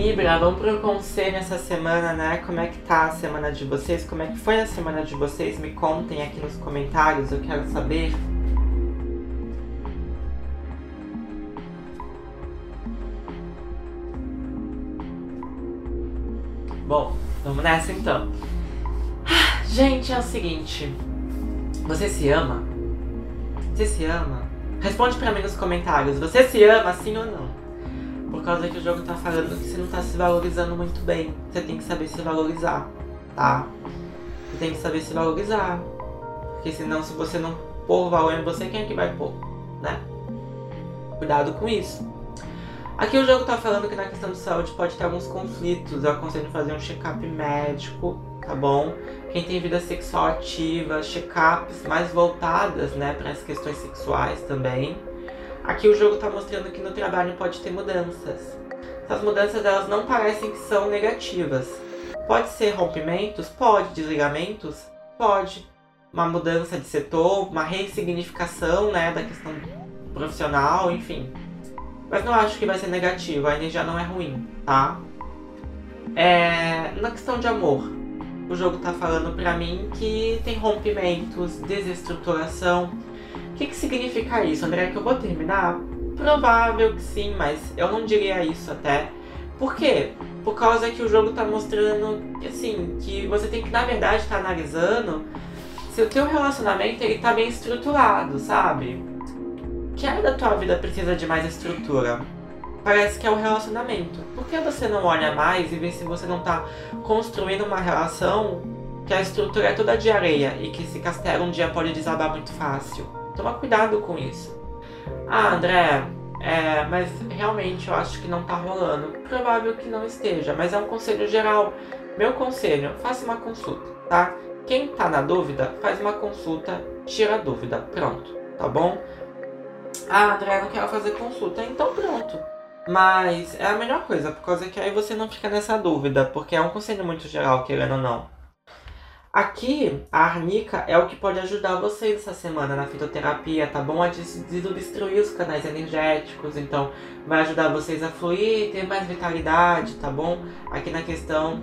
Libra, vamos pro conselho essa semana, né? Como é que tá a semana de vocês? Como é que foi a semana de vocês? Me contem aqui nos comentários, eu quero saber. Bom, vamos nessa então. Ah, gente, é o seguinte. Você se ama? Você se ama? Responde para mim nos comentários. Você se ama, sim ou não? Por causa que o jogo tá falando que você não tá se valorizando muito bem. Você tem que saber se valorizar, tá? Você tem que saber se valorizar. Porque senão, se você não pôr valor em você, quem é que vai pôr, né? Cuidado com isso. Aqui o jogo tá falando que na questão de saúde pode ter alguns conflitos. Eu aconselho fazer um check-up médico, tá bom? Quem tem vida sexual ativa, check-ups mais voltadas, né, para as questões sexuais também Aqui o jogo está mostrando que no trabalho pode ter mudanças. Essas mudanças elas não parecem que são negativas. Pode ser rompimentos? Pode. Desligamentos? Pode. Uma mudança de setor, uma ressignificação né, da questão profissional, enfim. Mas não acho que vai ser negativo, a energia não é ruim, tá? É, na questão de amor, o jogo tá falando pra mim que tem rompimentos, desestruturação, que, que significa isso, André? Que eu vou terminar? Provável que sim, mas eu não diria isso até. Por quê? Por causa que o jogo tá mostrando, assim, que você tem que, na verdade, tá analisando se o teu relacionamento ele tá bem estruturado, sabe? Que área da tua vida precisa de mais estrutura? Parece que é o relacionamento. Por que você não olha mais e vê se você não tá construindo uma relação que a estrutura é toda de areia e que esse castelo um dia pode desabar muito fácil? Toma cuidado com isso. Ah, André, é, mas realmente eu acho que não tá rolando. Provável que não esteja, mas é um conselho geral. Meu conselho, faça uma consulta, tá? Quem tá na dúvida, faz uma consulta, tira a dúvida. Pronto, tá bom? Ah, André, não quero fazer consulta. Então pronto. Mas é a melhor coisa, por causa que aí você não fica nessa dúvida, porque é um conselho muito geral, querendo ou não. Aqui, a arnica é o que pode ajudar vocês essa semana na fitoterapia, tá bom? A desobstruir os canais energéticos, então vai ajudar vocês a fluir, ter mais vitalidade, tá bom? Aqui na questão